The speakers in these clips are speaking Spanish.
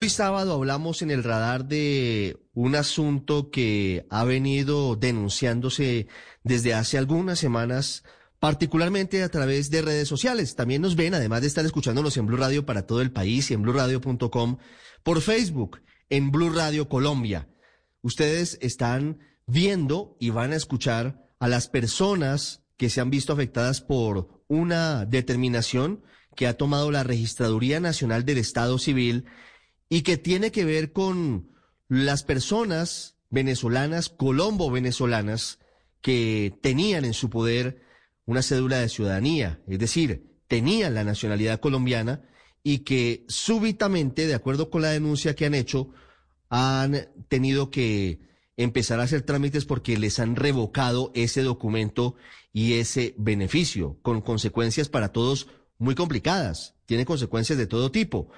Hoy sábado hablamos en el radar de un asunto que ha venido denunciándose desde hace algunas semanas, particularmente a través de redes sociales. También nos ven, además de estar escuchándonos en Blue Radio para todo el país y en bluradio.com, por Facebook, en Blue Radio Colombia. Ustedes están viendo y van a escuchar a las personas que se han visto afectadas por una determinación que ha tomado la Registraduría Nacional del Estado Civil y que tiene que ver con las personas venezolanas, colombo-venezolanas, que tenían en su poder una cédula de ciudadanía, es decir, tenían la nacionalidad colombiana y que súbitamente, de acuerdo con la denuncia que han hecho, han tenido que empezar a hacer trámites porque les han revocado ese documento y ese beneficio, con consecuencias para todos muy complicadas, tiene consecuencias de todo tipo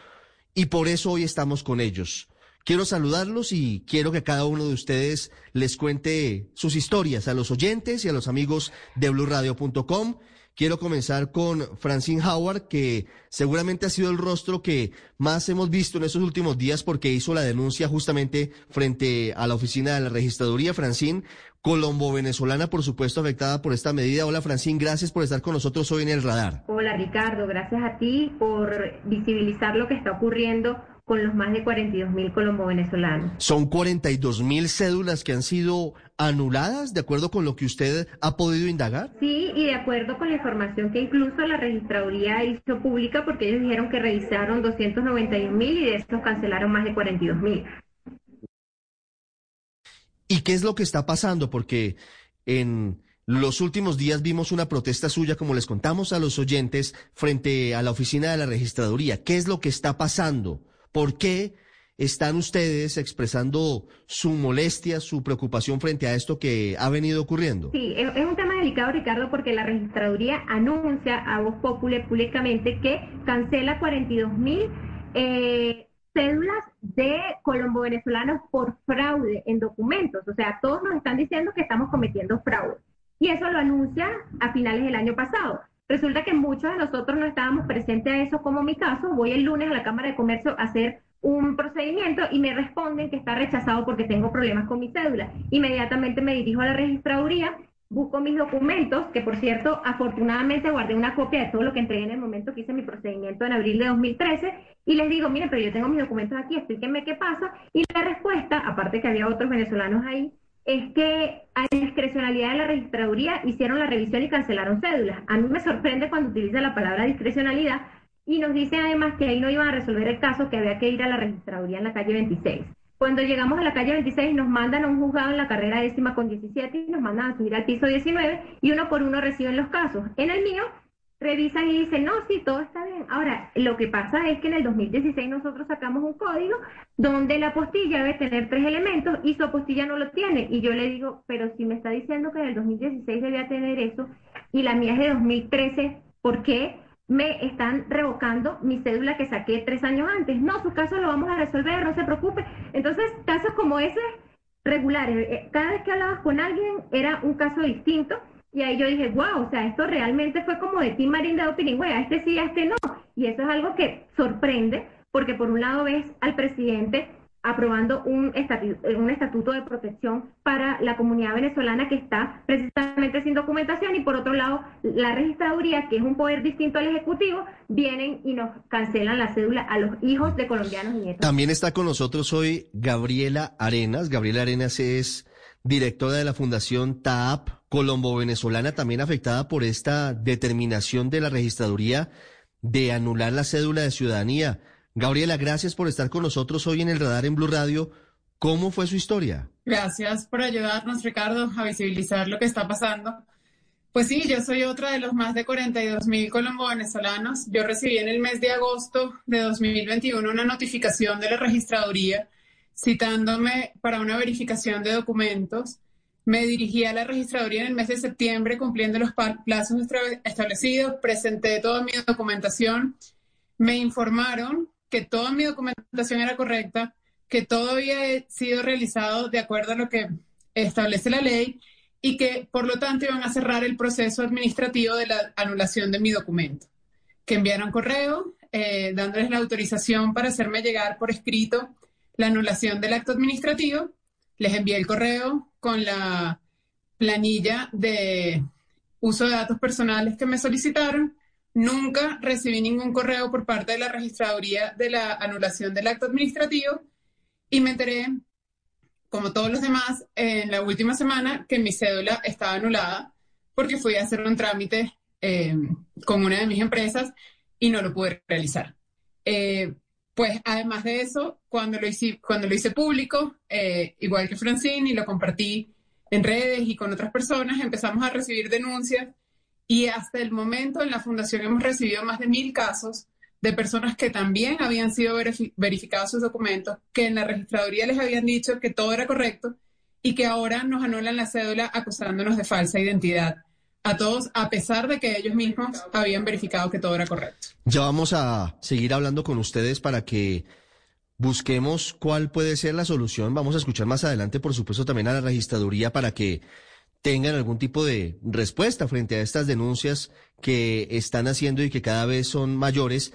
y por eso hoy estamos con ellos. Quiero saludarlos y quiero que cada uno de ustedes les cuente sus historias a los oyentes y a los amigos de blurradio.com. Quiero comenzar con Francine Howard, que seguramente ha sido el rostro que más hemos visto en estos últimos días porque hizo la denuncia justamente frente a la oficina de la registraduría. Francine, colombo-venezolana, por supuesto, afectada por esta medida. Hola, Francine, gracias por estar con nosotros hoy en el radar. Hola, Ricardo, gracias a ti por visibilizar lo que está ocurriendo con los más de 42 mil colombo-venezolanos. Son 42 mil cédulas que han sido anuladas, de acuerdo con lo que usted ha podido indagar. Sí, y de acuerdo con la información que incluso la registraduría hizo pública, porque ellos dijeron que revisaron 291 mil y de estos cancelaron más de 42 mil. ¿Y qué es lo que está pasando? Porque en los últimos días vimos una protesta suya, como les contamos a los oyentes, frente a la oficina de la registraduría. ¿Qué es lo que está pasando? ¿Por qué están ustedes expresando su molestia, su preocupación frente a esto que ha venido ocurriendo? Sí, es, un tema delicado, Ricardo, porque la registraduría anuncia a voz popule públicamente que cancela 42 mil eh, cédulas de colombo venezolanos por fraude en documentos. O sea, todos nos están diciendo que estamos cometiendo fraude. Y eso lo anuncia a finales del año pasado. Resulta que muchos de nosotros no estábamos presentes a eso, como mi caso. Voy el lunes a la Cámara de Comercio a hacer un procedimiento y me responden que está rechazado porque tengo problemas con mi cédula. Inmediatamente me dirijo a la registraduría, busco mis documentos, que por cierto, afortunadamente guardé una copia de todo lo que entregué en el momento que hice mi procedimiento en abril de 2013, y les digo, miren, pero yo tengo mis documentos aquí, explíquenme qué pasa. Y la respuesta, aparte que había otros venezolanos ahí, es que a de la registraduría hicieron la revisión y cancelaron cédulas. A mí me sorprende cuando utiliza la palabra discrecionalidad y nos dicen además que ahí no iban a resolver el caso, que había que ir a la registraduría en la calle 26. Cuando llegamos a la calle 26 nos mandan a un juzgado en la carrera décima con 17 y nos mandan a subir al piso 19 y uno por uno reciben los casos. En el mío revisan y dicen, no, sí, todo está bien. Ahora, lo que pasa es que en el 2016 nosotros sacamos un código donde la apostilla debe tener tres elementos y su apostilla no lo tiene. Y yo le digo, pero si me está diciendo que en el 2016 debía tener eso y la mía es de 2013, ¿por qué me están revocando mi cédula que saqué tres años antes? No, su caso lo vamos a resolver, no se preocupe. Entonces, casos como ese, regulares, eh, cada vez que hablabas con alguien era un caso distinto y ahí yo dije, wow, o sea, esto realmente fue como de Tim Marín de a este sí, a este no. Y eso es algo que sorprende, porque por un lado ves al presidente aprobando un estatuto, un estatuto de protección para la comunidad venezolana que está precisamente sin documentación y por otro lado la registraduría, que es un poder distinto al Ejecutivo, vienen y nos cancelan la cédula a los hijos de colombianos nietos. También está con nosotros hoy Gabriela Arenas. Gabriela Arenas es directora de la Fundación TAP Colombo Venezolana, también afectada por esta determinación de la registraduría de anular la cédula de ciudadanía. Gabriela, gracias por estar con nosotros hoy en el radar en Blue Radio. ¿Cómo fue su historia? Gracias por ayudarnos, Ricardo, a visibilizar lo que está pasando. Pues sí, yo soy otra de los más de 42 mil colombo-venezolanos. Yo recibí en el mes de agosto de 2021 una notificación de la registraduría citándome para una verificación de documentos. Me dirigí a la registraduría en el mes de septiembre cumpliendo los plazos establecidos, presenté toda mi documentación, me informaron que toda mi documentación era correcta, que todo había sido realizado de acuerdo a lo que establece la ley y que por lo tanto iban a cerrar el proceso administrativo de la anulación de mi documento. Que enviaron correo, eh, dándoles la autorización para hacerme llegar por escrito la anulación del acto administrativo. Les envié el correo con la planilla de uso de datos personales que me solicitaron. Nunca recibí ningún correo por parte de la registraduría de la anulación del acto administrativo y me enteré, como todos los demás, en la última semana que mi cédula estaba anulada porque fui a hacer un trámite eh, con una de mis empresas y no lo pude realizar. Eh, pues además de eso, cuando lo hice, cuando lo hice público, eh, igual que Francine, y lo compartí en redes y con otras personas, empezamos a recibir denuncias y hasta el momento en la fundación hemos recibido más de mil casos de personas que también habían sido verificados sus documentos, que en la registraduría les habían dicho que todo era correcto y que ahora nos anulan la cédula acusándonos de falsa identidad. A todos, a pesar de que ellos mismos habían verificado que todo era correcto. Ya vamos a seguir hablando con ustedes para que busquemos cuál puede ser la solución. Vamos a escuchar más adelante, por supuesto, también a la registraduría para que tengan algún tipo de respuesta frente a estas denuncias que están haciendo y que cada vez son mayores.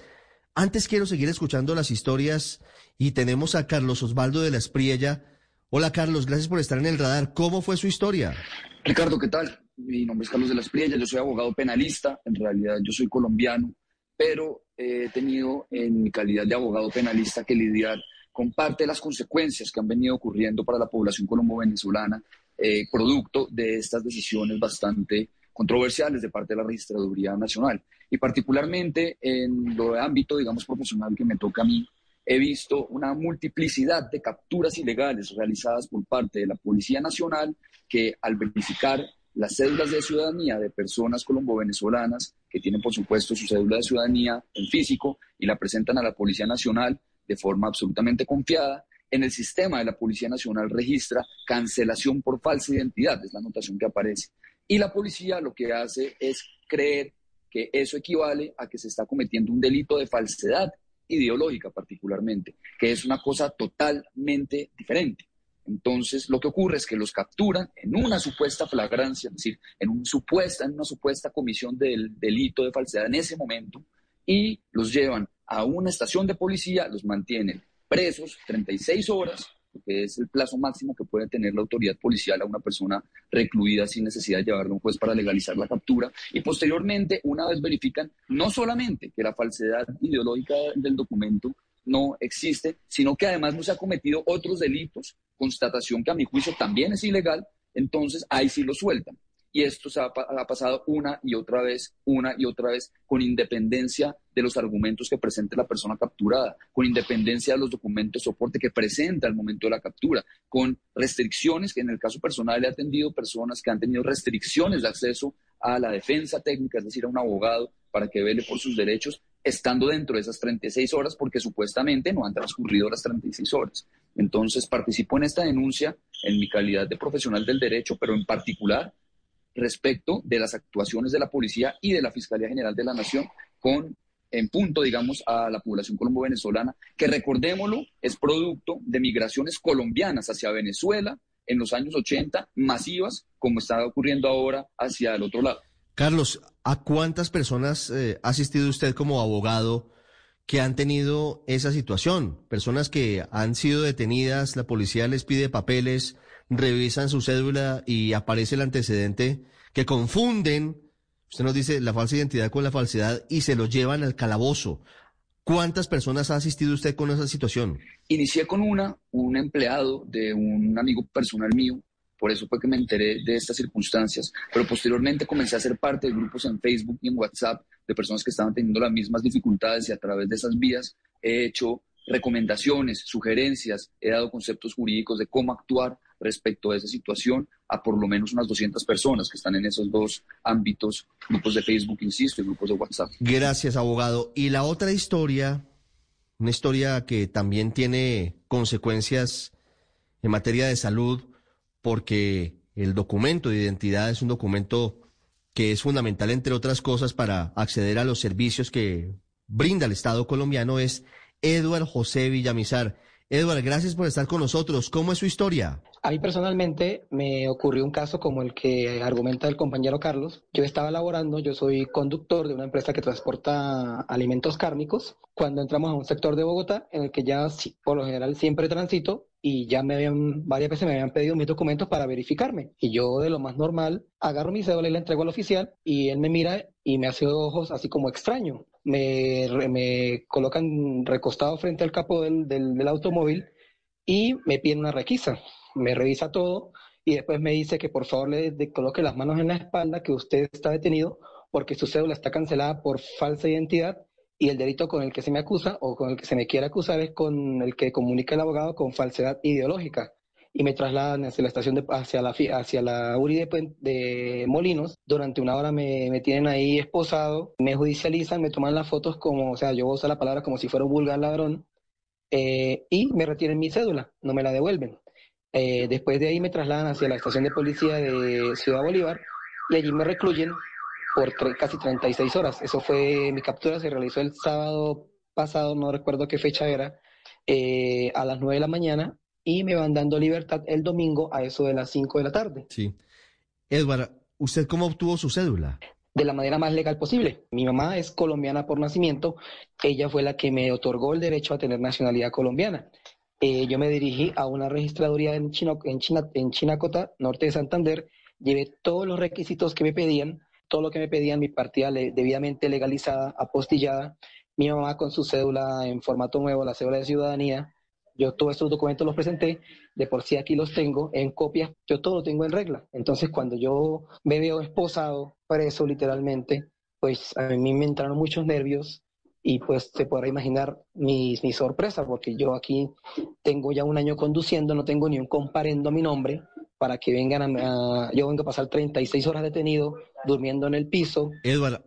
Antes quiero seguir escuchando las historias y tenemos a Carlos Osvaldo de la Espriella. Hola Carlos, gracias por estar en el radar. ¿Cómo fue su historia? Ricardo, ¿qué tal? Mi nombre es Carlos de la Espriella, yo soy abogado penalista, en realidad yo soy colombiano, pero he tenido en mi calidad de abogado penalista que lidiar con parte de las consecuencias que han venido ocurriendo para la población colombo-venezolana eh, producto de estas decisiones bastante controversiales de parte de la Registraduría Nacional. Y particularmente en lo de ámbito, digamos, profesional que me toca a mí, he visto una multiplicidad de capturas ilegales realizadas por parte de la Policía Nacional que al verificar las cédulas de ciudadanía de personas colombo-venezolanas que tienen, por supuesto, su cédula de ciudadanía en físico y la presentan a la Policía Nacional de forma absolutamente confiada, en el sistema de la Policía Nacional registra cancelación por falsa identidad, es la anotación que aparece. Y la policía lo que hace es creer que eso equivale a que se está cometiendo un delito de falsedad ideológica particularmente, que es una cosa totalmente diferente. Entonces, lo que ocurre es que los capturan en una supuesta flagrancia, es decir, en, un una supuesta comisión del delito de falsedad en ese momento, y los llevan a una estación de policía, los mantienen presos 36 horas, que es el plazo máximo que puede tener la autoridad policial a una persona recluida sin necesidad de llevarlo a un juez para legalizar la captura. Y posteriormente, una vez verifican no solamente que la falsedad ideológica del documento no existe, sino que además no se ha cometido otros delitos, constatación que a mi juicio también es ilegal, entonces ahí sí lo sueltan. Y esto se ha, pasado una y otra vez, una y otra vez, con independencia de los argumentos que presente la persona capturada, con independencia de los documentos de soporte que presenta al momento de la captura, con restricciones que en el caso personal he atendido personas que han tenido restricciones de acceso a la defensa técnica, es decir, a un abogado para que vele por sus derechos, estando dentro de esas 36 horas porque supuestamente no han transcurrido las 36 horas. Entonces participo en esta denuncia en mi calidad de profesional del derecho, pero en particular respecto de las actuaciones de la policía y de la Fiscalía General de la Nación con en punto, digamos, a la población colombo-venezolana, que recordémoslo, es producto de migraciones colombianas hacia Venezuela en los años 80, masivas, como está ocurriendo ahora hacia el otro lado. Carlos, ¿a cuántas personas eh, ha asistido usted como abogado que han tenido esa situación? Personas que han sido detenidas, la policía les pide papeles, revisan su cédula y aparece el antecedente que confunden, usted nos dice, la falsa identidad con la falsedad y se lo llevan al calabozo. ¿Cuántas personas ha asistido usted con esa situación? Inicié con una, un empleado de un amigo personal mío, por eso fue que me enteré de estas circunstancias, pero posteriormente comencé a ser parte de grupos en Facebook y en WhatsApp de personas que estaban teniendo las mismas dificultades y a través de esas vías he hecho recomendaciones, sugerencias, he dado conceptos jurídicos de cómo actuar respecto a esa situación a por lo menos unas 200 personas que están en esos dos ámbitos, grupos de Facebook, insisto, y grupos de WhatsApp. Gracias, abogado. Y la otra historia, una historia que también tiene consecuencias en materia de salud, porque el documento de identidad es un documento que es fundamental, entre otras cosas, para acceder a los servicios que brinda el Estado colombiano, es Eduard José Villamizar. Edward, gracias por estar con nosotros. ¿Cómo es su historia? A mí personalmente me ocurrió un caso como el que argumenta el compañero Carlos. Yo estaba laborando, yo soy conductor de una empresa que transporta alimentos cárnicos. Cuando entramos a un sector de Bogotá en el que ya por lo general siempre transito y ya me habían, varias veces me habían pedido mis documentos para verificarme. Y yo de lo más normal agarro mi cédula y la entrego al oficial y él me mira y me hace ojos así como extraño me, me colocan recostado frente al capó del, del, automóvil y me piden una requisa. Me revisa todo y después me dice que por favor le, coloque las manos en la espalda, que usted está detenido porque su cédula está cancelada por falsa identidad y el delito con el que se me acusa o con el que se me quiere acusar es con el que comunica el abogado con falsedad ideológica y me trasladan hacia la estación de, hacia la hacia la URI de, Molinos. Durante una hora me, me, tienen ahí esposado, me judicializan, me toman las fotos como, o sea, yo uso la palabra como si fuera un vulgar ladrón eh, y me retienen mi cédula, no me la devuelven. Eh, después de ahí me trasladan hacia la estación de policía de Ciudad Bolívar y allí me recluyen por casi 36 horas. Eso fue, mi captura se realizó el sábado pasado, no recuerdo qué fecha era, eh, a las 9 de la mañana y me van dando libertad el domingo a eso de las 5 de la tarde. Sí. Edward, ¿usted cómo obtuvo su cédula? De la manera más legal posible. Mi mamá es colombiana por nacimiento, ella fue la que me otorgó el derecho a tener nacionalidad colombiana. Eh, yo me dirigí a una registraduría en, Chino, en, China, en Chinacota, norte de Santander, llevé todos los requisitos que me pedían, todo lo que me pedían, mi partida debidamente legalizada, apostillada, mi mamá con su cédula en formato nuevo, la cédula de ciudadanía, yo todos estos documentos los presenté, de por sí aquí los tengo en copias, yo todo lo tengo en regla. Entonces, cuando yo me veo esposado, preso literalmente, pues a mí me entraron muchos nervios y pues se podrá imaginar mi, mi sorpresa, porque yo aquí tengo ya un año conduciendo, no tengo ni un comparendo a mi nombre, para que vengan a, yo vengo a pasar 36 horas detenido, durmiendo en el piso. Eduardo,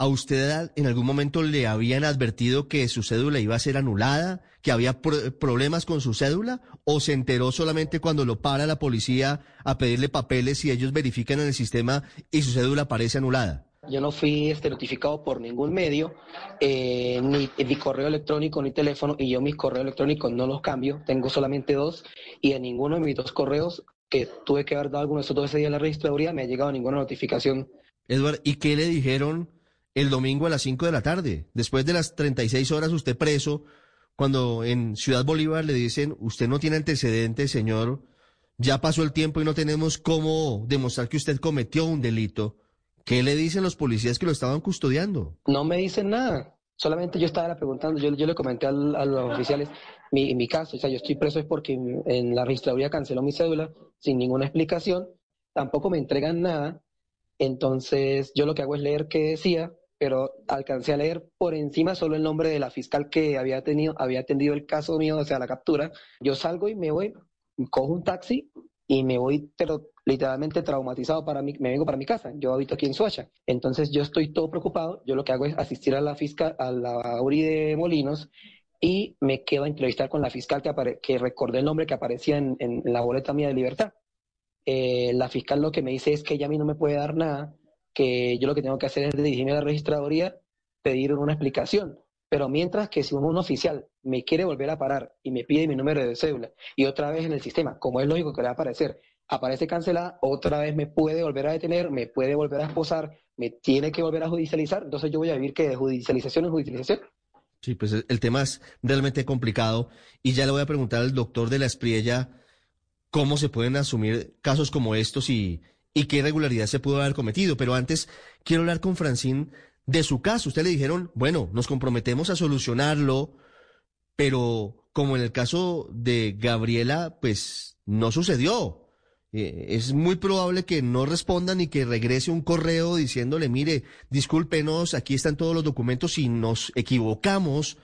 ¿A usted en algún momento le habían advertido que su cédula iba a ser anulada, que había problemas con su cédula, o se enteró solamente cuando lo para la policía a pedirle papeles y ellos verifican en el sistema y su cédula aparece anulada? Yo no fui este, notificado por ningún medio, eh, ni mi correo electrónico ni teléfono, y yo mis correos electrónicos no los cambio, tengo solamente dos, y en ninguno de mis dos correos que tuve que haber dado alguno de esos dos ese día en la registraduría me ha llegado ninguna notificación. Edward, ¿y qué le dijeron el domingo a las 5 de la tarde. Después de las 36 horas usted preso, cuando en Ciudad Bolívar le dicen, usted no tiene antecedentes, señor, ya pasó el tiempo y no tenemos cómo demostrar que usted cometió un delito. ¿Qué le dicen los policías que lo estaban custodiando? No me dicen nada. Solamente yo estaba preguntando, yo, yo le comenté a los oficiales mi, mi caso, o sea, yo estoy preso es porque en la registraduría canceló mi cédula sin ninguna explicación, tampoco me entregan nada, entonces yo lo que hago es leer qué decía, pero alcancé a leer por encima solo el nombre de la fiscal que había tenido, había atendido el caso mío, o sea, la captura. Yo salgo y me voy, cojo un taxi y me voy pero literalmente traumatizado para mí, me vengo para mi casa. Yo habito aquí en Suacha. Entonces yo estoy todo preocupado. Yo lo que hago es asistir a la fiscal, a la URI de Molinos y me quedo a entrevistar con la fiscal que, que recordé el nombre que aparecía en, la boleta mía de libertad. Eh, la fiscal lo que me dice es que ella a mí no me puede dar nada que yo lo que tengo que hacer es dirigirme a la registraduría, pedir una explicación. Pero mientras que si un, oficial me quiere volver a parar y me pide mi número de cédula y otra vez en el sistema, como es lógico que le va a aparecer, aparece cancelada, otra vez me puede volver a detener, me puede volver a esposar, me tiene que volver a judicializar, entonces yo voy a vivir que de judicialización en judicialización. Sí, pues el tema es realmente complicado y ya le voy a preguntar al doctor de la Espriella cómo se pueden asumir casos como estos y y qué irregularidad se pudo haber cometido. Pero antes quiero hablar con Francine de su caso. Usted le dijeron, bueno, nos comprometemos a solucionarlo, pero como en el caso de Gabriela, pues no sucedió. Eh, es muy probable que no respondan y que regrese un correo diciéndole, mire, discúlpenos, aquí están todos los documentos y nos equivocamos.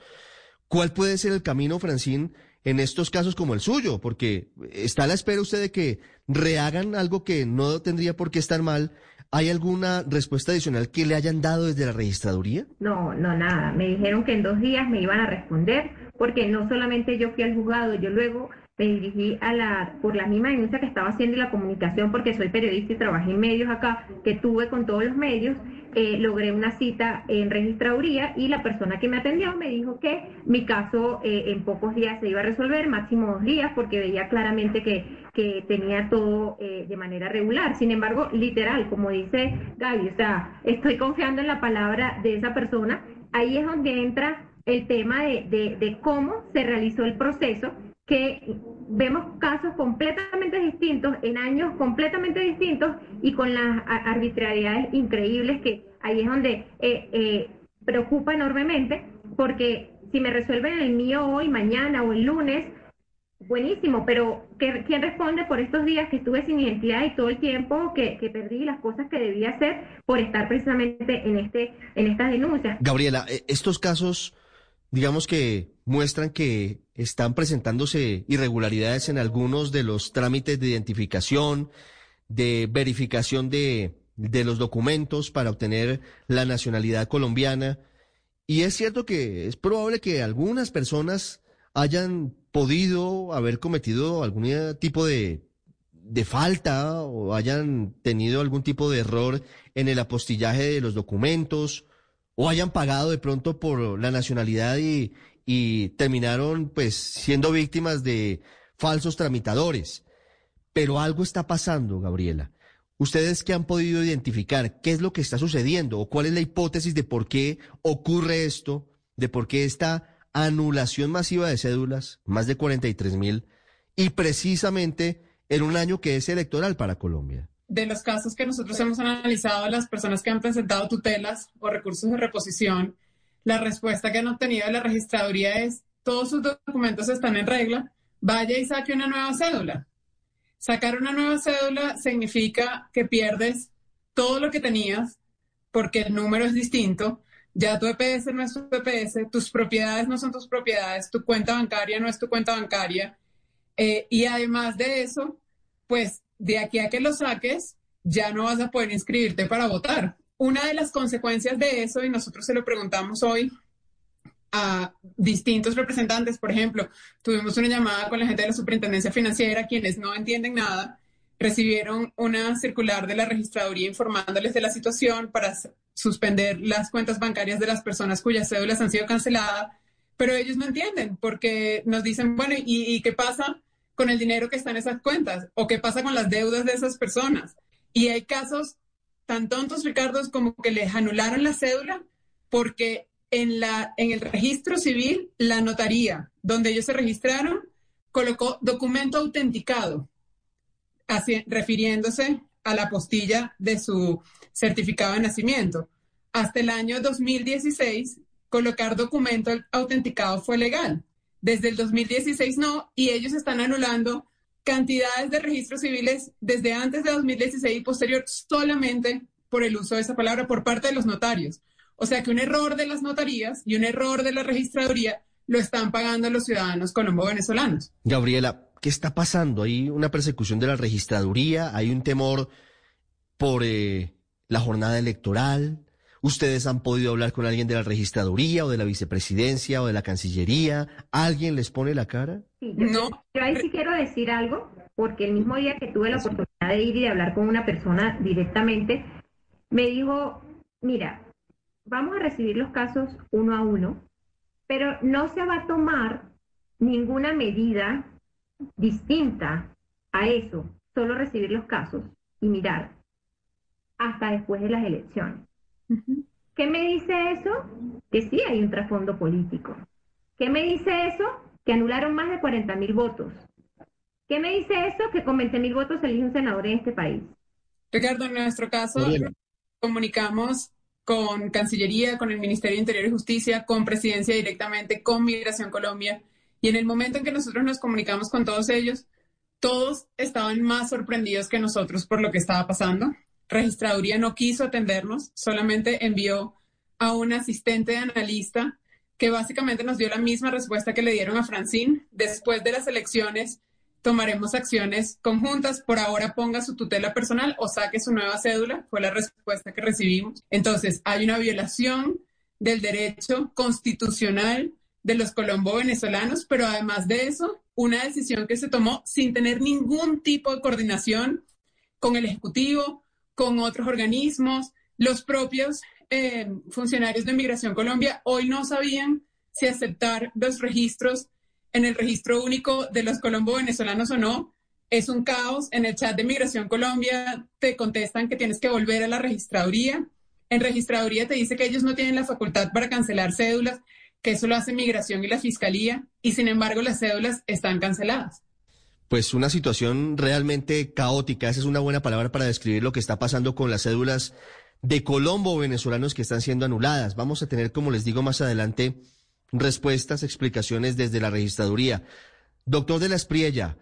¿Cuál puede ser el camino, Francine, en estos casos como el suyo? Porque está a la espera usted de que rehagan algo que no tendría por qué estar mal. ¿Hay alguna respuesta adicional que le hayan dado desde la registraduría? No, no, nada. Me dijeron que en dos días me iban a responder, porque no solamente yo fui al juzgado, yo luego me dirigí a la, por la misma denuncia que estaba haciendo y la comunicación, porque soy periodista y trabajé en medios acá, que tuve con todos los medios, eh, logré una cita en registraduría y la persona que me atendió me dijo que mi caso eh, en pocos días se iba a resolver, máximo dos días, porque veía claramente que, que tenía todo eh, de manera regular. Sin embargo, literal, como dice Gaby, o sea, estoy confiando en la palabra de esa persona. Ahí es donde entra el tema de, de, de cómo se realizó el proceso que vemos casos completamente distintos, en años completamente distintos y con las arbitrariedades increíbles que ahí es donde eh, eh, preocupa enormemente, porque si me resuelven el mío hoy, mañana o el lunes, buenísimo, pero ¿quién responde por estos días que estuve sin identidad y todo el tiempo que, que, perdí las cosas que debía hacer por estar precisamente en, este, en estas denuncias? Gabriela, eh, estos casos digamos que muestran que están presentándose irregularidades en algunos de los trámites de identificación, de verificación de, de los documentos para obtener la nacionalidad colombiana. Y es cierto que es probable que algunas personas hayan podido haber cometido algún tipo de, de falta o hayan tenido algún tipo de error en el apostillaje de los documentos o hayan pagado de pronto por la nacionalidad y, y terminaron pues siendo víctimas de falsos tramitadores. Pero algo está pasando, Gabriela. ¿Ustedes qué han podido identificar? ¿Qué es lo que está sucediendo? ¿O cuál es la hipótesis de por qué ocurre esto? ¿De por qué esta anulación masiva de cédulas, más de 43 mil, y precisamente en un año que es electoral para Colombia? de los casos que nosotros hemos analizado, las personas que han presentado tutelas o recursos de reposición, la respuesta que han obtenido de la registraduría es, todos sus documentos están en regla, vaya y saque una nueva cédula. Sacar una nueva cédula significa que pierdes todo lo que tenías porque el número es distinto, ya tu EPS no es tu EPS, tus propiedades no son tus propiedades, tu cuenta bancaria no es tu cuenta bancaria. Eh, y además de eso, pues de aquí a que lo saques, ya no vas a poder inscribirte para votar. Una de las consecuencias de eso, y nosotros se lo preguntamos hoy a distintos representantes, por ejemplo, tuvimos una llamada con la gente de la Superintendencia Financiera, quienes no entienden nada, recibieron una circular de la registraduría informándoles de la situación para suspender las cuentas bancarias de las personas cuyas cédulas han sido canceladas, pero ellos no entienden porque nos dicen, bueno, ¿y, y qué pasa con el dinero que está en esas cuentas o qué pasa con las deudas de esas personas. Y hay casos tan tontos, Ricardo, como que les anularon la cédula porque en, la, en el registro civil, la notaría donde ellos se registraron colocó documento autenticado, así, refiriéndose a la postilla de su certificado de nacimiento. Hasta el año 2016, colocar documento autenticado fue legal. Desde el 2016 no, y ellos están anulando cantidades de registros civiles desde antes de 2016 y posterior solamente por el uso de esa palabra por parte de los notarios. O sea que un error de las notarías y un error de la registraduría lo están pagando los ciudadanos colombo-venezolanos. Gabriela, ¿qué está pasando? ¿Hay una persecución de la registraduría? ¿Hay un temor por eh, la jornada electoral? ¿Ustedes han podido hablar con alguien de la registraduría o de la vicepresidencia o de la Cancillería? ¿Alguien les pone la cara? Sí, yo, no. Yo ahí sí quiero decir algo, porque el mismo día que tuve la oportunidad de ir y de hablar con una persona directamente, me dijo, mira, vamos a recibir los casos uno a uno, pero no se va a tomar ninguna medida distinta a eso, solo recibir los casos y mirar hasta después de las elecciones. ¿Qué me dice eso? Que sí hay un trasfondo político. ¿Qué me dice eso? Que anularon más de 40 mil votos. ¿Qué me dice eso? Que con 20 mil votos se elige un senador en este país. Ricardo, en nuestro caso, comunicamos con Cancillería, con el Ministerio de Interior y Justicia, con Presidencia directamente, con Migración Colombia. Y en el momento en que nosotros nos comunicamos con todos ellos, todos estaban más sorprendidos que nosotros por lo que estaba pasando. Registraduría no quiso atendernos, solamente envió a un asistente de analista que básicamente nos dio la misma respuesta que le dieron a Francine. Después de las elecciones tomaremos acciones conjuntas. Por ahora ponga su tutela personal o saque su nueva cédula, fue la respuesta que recibimos. Entonces, hay una violación del derecho constitucional de los colombo venezolanos, pero además de eso, una decisión que se tomó sin tener ningún tipo de coordinación con el Ejecutivo, con otros organismos. Los propios eh, funcionarios de Migración Colombia hoy no sabían si aceptar los registros en el registro único de los colombo venezolanos o no. Es un caos. En el chat de Migración Colombia te contestan que tienes que volver a la registraduría. En registraduría te dice que ellos no tienen la facultad para cancelar cédulas, que eso lo hace Migración y la Fiscalía, y sin embargo las cédulas están canceladas. Pues una situación realmente caótica, esa es una buena palabra para describir lo que está pasando con las cédulas de Colombo venezolanos que están siendo anuladas. Vamos a tener, como les digo más adelante, respuestas, explicaciones desde la registraduría. Doctor de la Espriella,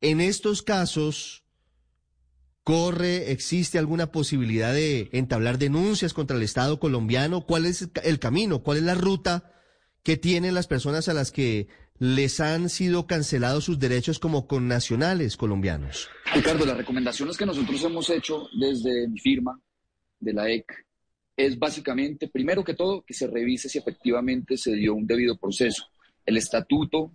en estos casos, ¿corre, existe alguna posibilidad de entablar denuncias contra el Estado colombiano? ¿Cuál es el camino? ¿Cuál es la ruta que tienen las personas a las que les han sido cancelados sus derechos como connacionales colombianos? Ricardo, las recomendaciones que nosotros hemos hecho desde mi firma de la EC es básicamente, primero que todo, que se revise si efectivamente se dio un debido proceso. El estatuto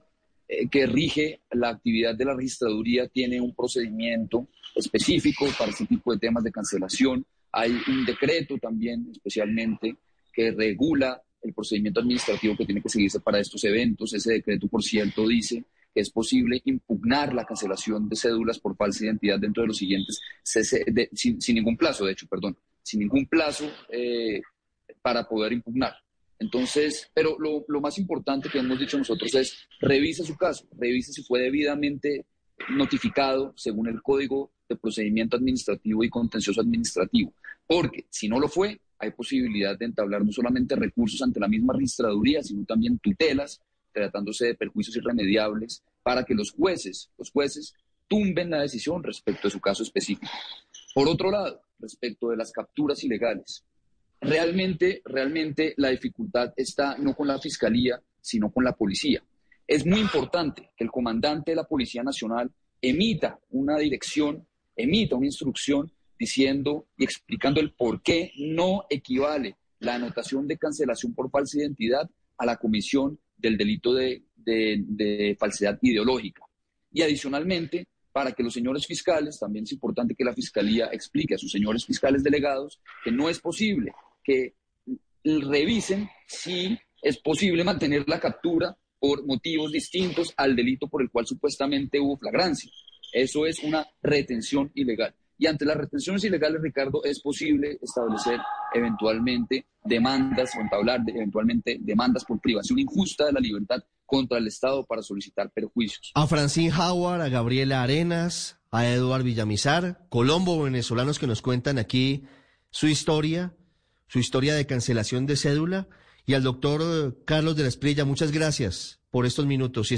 eh, que rige la actividad de la registraduría tiene un procedimiento específico para este tipo de temas de cancelación. Hay un decreto también especialmente que regula el procedimiento administrativo que tiene que seguirse para estos eventos. Ese decreto, por cierto, dice es posible impugnar la cancelación de cédulas por falsa identidad dentro de los siguientes, sin, sin ningún plazo, de hecho, perdón, sin ningún plazo eh, para poder impugnar. Entonces, pero lo, más importante que hemos dicho nosotros es revise su caso, revise si fue debidamente notificado según el Código de Procedimiento Administrativo y Contencioso Administrativo, porque si no lo fue, hay posibilidad de entablar no solamente recursos ante la misma registraduría, sino también tutelas, tratándose de perjuicios irremediables, para que los jueces, los jueces tumben la decisión respecto a su caso específico. Por otro lado, respecto de las capturas ilegales. Realmente, realmente la dificultad está no con la Fiscalía, sino con la policía. Es muy importante que el comandante de la Policía Nacional emita una dirección, emita una instrucción diciendo y explicando el por qué no equivale la anotación de cancelación por falsa identidad a la comisión del delito de, falsedad ideológica. Y adicionalmente, para que los señores fiscales, también es importante que la Fiscalía explique a sus señores fiscales delegados que no es posible que revisen si es posible mantener la captura por motivos distintos al delito por el cual supuestamente hubo flagrancia. Eso es una retención ilegal. Y ante las retenciones ilegales, Ricardo, es posible establecer eventualmente demandas o entablar eventualmente demandas por privación injusta de la libertad contra el Estado para solicitar perjuicios. A Francine Howard, a Gabriela Arenas, a Eduard Villamizar, Colombo venezolanos que nos cuentan aquí su historia, su historia de cancelación de cédula, y al doctor Carlos de la Esprilla, muchas gracias por estos minutos. Y